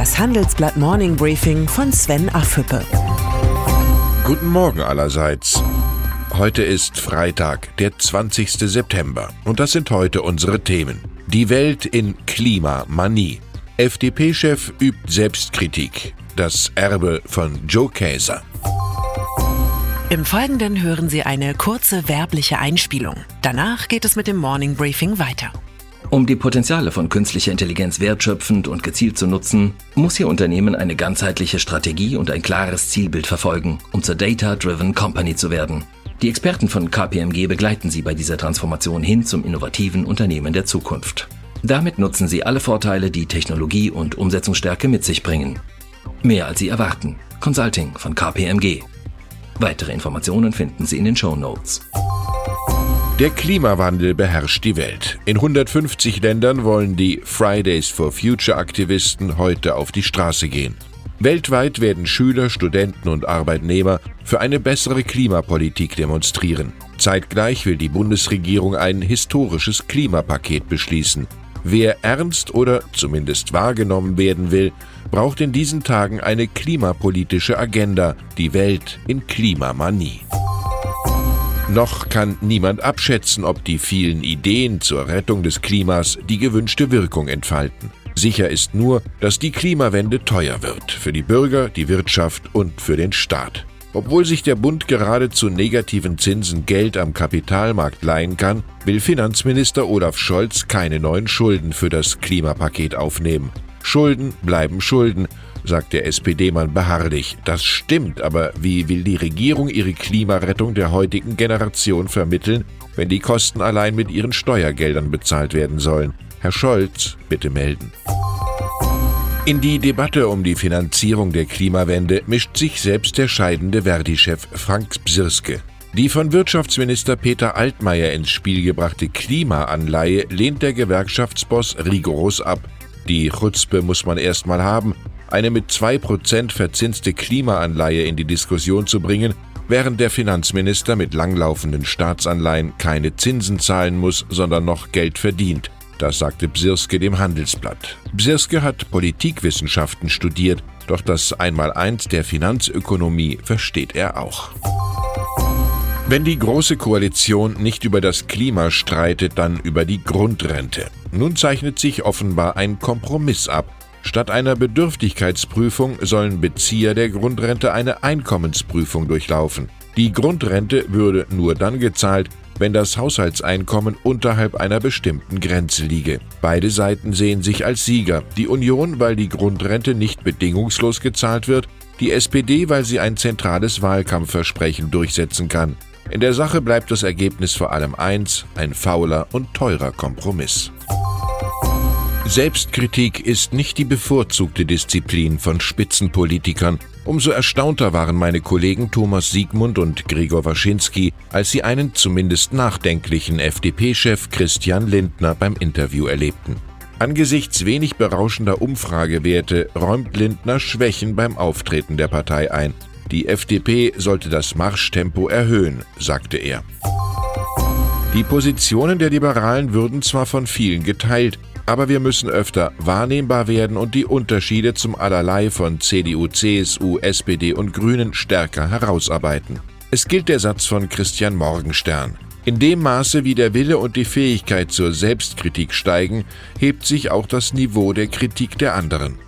Das Handelsblatt Morning Briefing von Sven Affüppe. Guten Morgen allerseits. Heute ist Freitag, der 20. September. Und das sind heute unsere Themen. Die Welt in Klimamanie. FDP-Chef übt Selbstkritik. Das Erbe von Joe Käser. Im Folgenden hören Sie eine kurze werbliche Einspielung. Danach geht es mit dem Morning Briefing weiter. Um die Potenziale von künstlicher Intelligenz wertschöpfend und gezielt zu nutzen, muss Ihr Unternehmen eine ganzheitliche Strategie und ein klares Zielbild verfolgen, um zur Data-Driven Company zu werden. Die Experten von KPMG begleiten Sie bei dieser Transformation hin zum innovativen Unternehmen der Zukunft. Damit nutzen Sie alle Vorteile, die Technologie und Umsetzungsstärke mit sich bringen. Mehr als Sie erwarten. Consulting von KPMG. Weitere Informationen finden Sie in den Show Notes. Der Klimawandel beherrscht die Welt. In 150 Ländern wollen die Fridays for Future Aktivisten heute auf die Straße gehen. Weltweit werden Schüler, Studenten und Arbeitnehmer für eine bessere Klimapolitik demonstrieren. Zeitgleich will die Bundesregierung ein historisches Klimapaket beschließen. Wer ernst oder zumindest wahrgenommen werden will, braucht in diesen Tagen eine klimapolitische Agenda, die Welt in Klimamanie. Noch kann niemand abschätzen, ob die vielen Ideen zur Rettung des Klimas die gewünschte Wirkung entfalten. Sicher ist nur, dass die Klimawende teuer wird, für die Bürger, die Wirtschaft und für den Staat. Obwohl sich der Bund gerade zu negativen Zinsen Geld am Kapitalmarkt leihen kann, will Finanzminister Olaf Scholz keine neuen Schulden für das Klimapaket aufnehmen. Schulden bleiben Schulden, sagt der SPD-Mann beharrlich. Das stimmt, aber wie will die Regierung ihre Klimarettung der heutigen Generation vermitteln, wenn die Kosten allein mit ihren Steuergeldern bezahlt werden sollen? Herr Scholz, bitte melden. In die Debatte um die Finanzierung der Klimawende mischt sich selbst der scheidende Verdi-Chef Frank Bsirske. Die von Wirtschaftsminister Peter Altmaier ins Spiel gebrachte Klimaanleihe lehnt der Gewerkschaftsboss rigoros ab. Die Chutzpe muss man erstmal haben, eine mit 2% verzinste Klimaanleihe in die Diskussion zu bringen, während der Finanzminister mit langlaufenden Staatsanleihen keine Zinsen zahlen muss, sondern noch Geld verdient. Das sagte Bsirske dem Handelsblatt. Bsirske hat Politikwissenschaften studiert, doch das Einmaleins der Finanzökonomie versteht er auch. Wenn die Große Koalition nicht über das Klima streitet, dann über die Grundrente. Nun zeichnet sich offenbar ein Kompromiss ab, Statt einer Bedürftigkeitsprüfung sollen Bezieher der Grundrente eine Einkommensprüfung durchlaufen. Die Grundrente würde nur dann gezahlt, wenn das Haushaltseinkommen unterhalb einer bestimmten Grenze liege. Beide Seiten sehen sich als Sieger. Die Union, weil die Grundrente nicht bedingungslos gezahlt wird, die SPD, weil sie ein zentrales Wahlkampfversprechen durchsetzen kann. In der Sache bleibt das Ergebnis vor allem eins, ein fauler und teurer Kompromiss. Selbstkritik ist nicht die bevorzugte Disziplin von Spitzenpolitikern. Umso erstaunter waren meine Kollegen Thomas Siegmund und Gregor Waschinski, als sie einen zumindest nachdenklichen FDP-Chef Christian Lindner beim Interview erlebten. Angesichts wenig berauschender Umfragewerte räumt Lindner Schwächen beim Auftreten der Partei ein. Die FDP sollte das Marschtempo erhöhen, sagte er. Die Positionen der Liberalen würden zwar von vielen geteilt, aber wir müssen öfter wahrnehmbar werden und die Unterschiede zum Allerlei von CDU, CSU, SPD und Grünen stärker herausarbeiten. Es gilt der Satz von Christian Morgenstern. In dem Maße, wie der Wille und die Fähigkeit zur Selbstkritik steigen, hebt sich auch das Niveau der Kritik der anderen.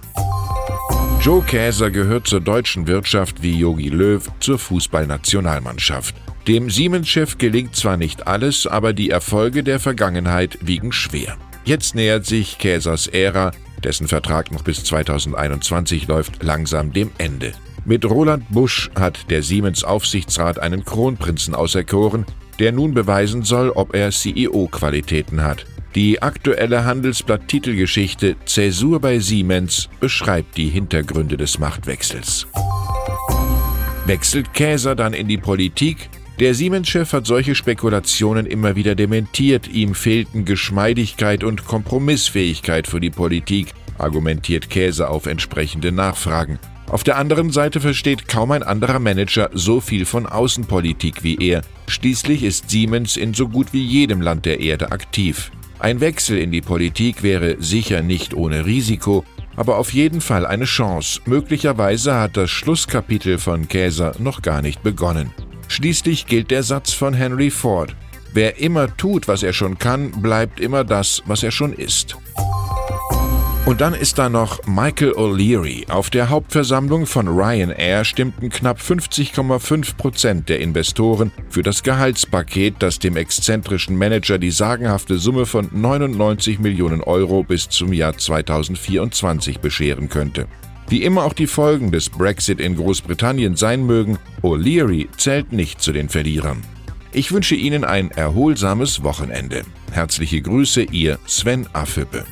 Joe Käser gehört zur deutschen Wirtschaft wie Yogi Löw zur Fußballnationalmannschaft. Dem Siemens-Chef gelingt zwar nicht alles, aber die Erfolge der Vergangenheit wiegen schwer. Jetzt nähert sich Käsers Ära, dessen Vertrag noch bis 2021 läuft, langsam dem Ende. Mit Roland Busch hat der Siemens-Aufsichtsrat einen Kronprinzen auserkoren, der nun beweisen soll, ob er CEO-Qualitäten hat. Die aktuelle Handelsblatt-Titelgeschichte Zäsur bei Siemens beschreibt die Hintergründe des Machtwechsels. Wechselt Käser dann in die Politik, der Siemens-Chef hat solche Spekulationen immer wieder dementiert. Ihm fehlten Geschmeidigkeit und Kompromissfähigkeit für die Politik, argumentiert Käse auf entsprechende Nachfragen. Auf der anderen Seite versteht kaum ein anderer Manager so viel von Außenpolitik wie er. Schließlich ist Siemens in so gut wie jedem Land der Erde aktiv. Ein Wechsel in die Politik wäre sicher nicht ohne Risiko, aber auf jeden Fall eine Chance. Möglicherweise hat das Schlusskapitel von Käser noch gar nicht begonnen. Schließlich gilt der Satz von Henry Ford. Wer immer tut, was er schon kann, bleibt immer das, was er schon ist. Und dann ist da noch Michael O'Leary. Auf der Hauptversammlung von Ryanair stimmten knapp 50,5 Prozent der Investoren für das Gehaltspaket, das dem exzentrischen Manager die sagenhafte Summe von 99 Millionen Euro bis zum Jahr 2024 bescheren könnte. Wie immer auch die Folgen des Brexit in Großbritannien sein mögen, O'Leary zählt nicht zu den Verlierern. Ich wünsche Ihnen ein erholsames Wochenende. Herzliche Grüße, Ihr Sven Affüppe.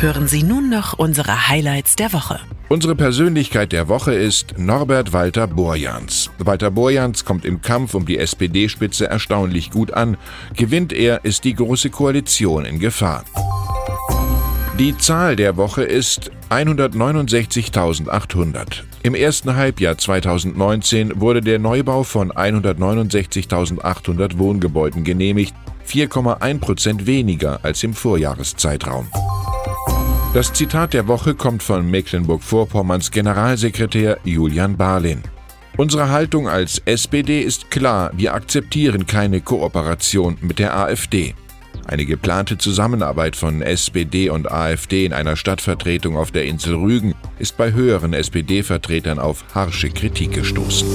Hören Sie nun noch unsere Highlights der Woche. Unsere Persönlichkeit der Woche ist Norbert Walter Borjans. Walter Borjans kommt im Kampf um die SPD-Spitze erstaunlich gut an. Gewinnt er, ist die Große Koalition in Gefahr. Die Zahl der Woche ist 169.800. Im ersten Halbjahr 2019 wurde der Neubau von 169.800 Wohngebäuden genehmigt, 4,1 Prozent weniger als im Vorjahreszeitraum. Das Zitat der Woche kommt von Mecklenburg-Vorpommerns Generalsekretär Julian Barlin. Unsere Haltung als SPD ist klar, wir akzeptieren keine Kooperation mit der AfD. Eine geplante Zusammenarbeit von SPD und AfD in einer Stadtvertretung auf der Insel Rügen ist bei höheren SPD-Vertretern auf harsche Kritik gestoßen.